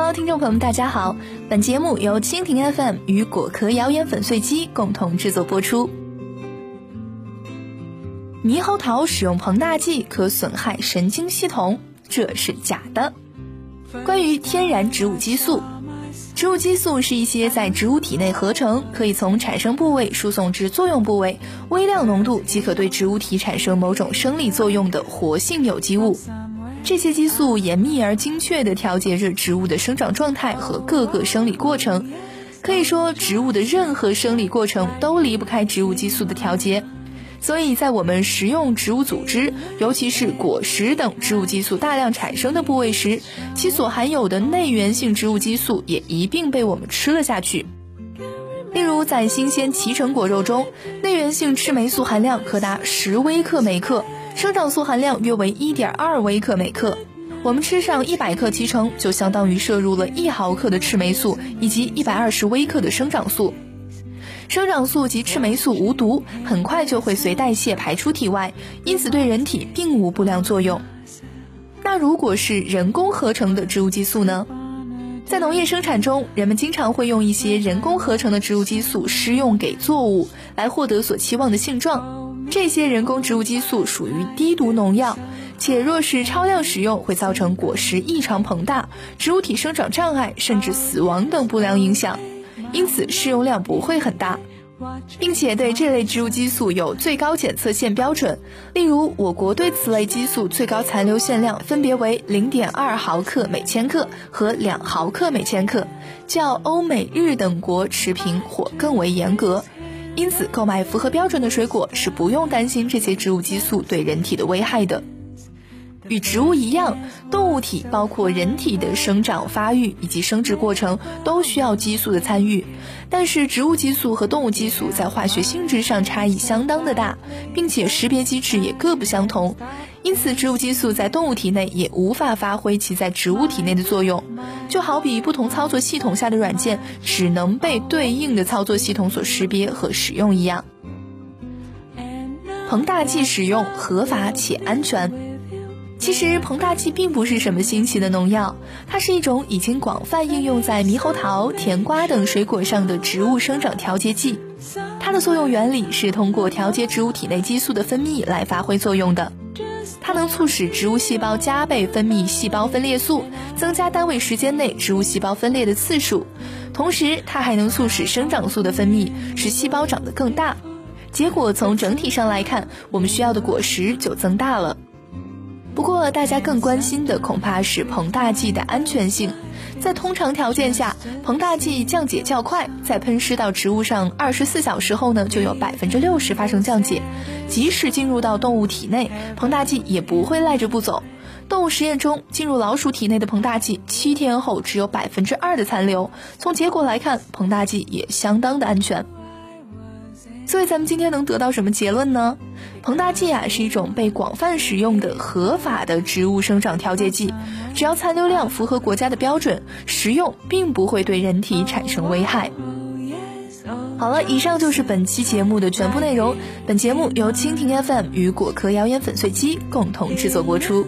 Hello，听众朋友们，大家好。本节目由蜻蜓 FM 与果壳谣言粉碎机共同制作播出。猕猴桃使用膨大剂可损害神经系统，这是假的。关于天然植物激素，植物激素是一些在植物体内合成，可以从产生部位输送至作用部位，微量浓度即可对植物体产生某种生理作用的活性有机物。这些激素严密而精确地调节着植物的生长状态和各个生理过程，可以说植物的任何生理过程都离不开植物激素的调节。所以在我们食用植物组织，尤其是果实等植物激素大量产生的部位时，其所含有的内源性植物激素也一并被我们吃了下去。例如，在新鲜脐橙果肉中，内源性赤霉素含量可达十微克每克。生长素含量约为一点二微克每克，我们吃上一百克脐橙，就相当于摄入了一毫克的赤霉素以及一百二十微克的生长素。生长素及赤霉素无毒，很快就会随代谢排出体外，因此对人体并无不良作用。那如果是人工合成的植物激素呢？在农业生产中，人们经常会用一些人工合成的植物激素施用给作物，来获得所期望的性状。这些人工植物激素属于低毒农药，且若是超量使用，会造成果实异常膨大、植物体生长障碍，甚至死亡等不良影响。因此，适用量不会很大，并且对这类植物激素有最高检测限标准。例如，我国对此类激素最高残留限量分别为零点二毫克每千克和两毫克每千克，较欧美日等国持平或更为严格。因此，购买符合标准的水果是不用担心这些植物激素对人体的危害的。与植物一样，动物体包括人体的生长发育以及生殖过程都需要激素的参与。但是，植物激素和动物激素在化学性质上差异相当的大，并且识别机制也各不相同。因此，植物激素在动物体内也无法发挥其在植物体内的作用。就好比不同操作系统下的软件只能被对应的操作系统所识别和使用一样。膨大剂使用合法且安全。其实膨大剂并不是什么新奇的农药，它是一种已经广泛应用在猕猴桃、甜瓜等水果上的植物生长调节剂。它的作用原理是通过调节植物体内激素的分泌来发挥作用的。它能促使植物细胞加倍分泌细胞分裂素，增加单位时间内植物细胞分裂的次数。同时，它还能促使生长素的分泌，使细胞长得更大。结果从整体上来看，我们需要的果实就增大了。不过，大家更关心的恐怕是膨大剂的安全性。在通常条件下，膨大剂降解较快，在喷施到植物上二十四小时后呢，就有百分之六十发生降解。即使进入到动物体内，膨大剂也不会赖着不走。动物实验中，进入老鼠体内的膨大剂，七天后只有百分之二的残留。从结果来看，膨大剂也相当的安全。所以咱们今天能得到什么结论呢？膨大剂啊是一种被广泛使用的合法的植物生长调节剂，只要残留量符合国家的标准，食用并不会对人体产生危害。好了，以上就是本期节目的全部内容。本节目由蜻蜓 FM 与果壳谣言粉碎机共同制作播出。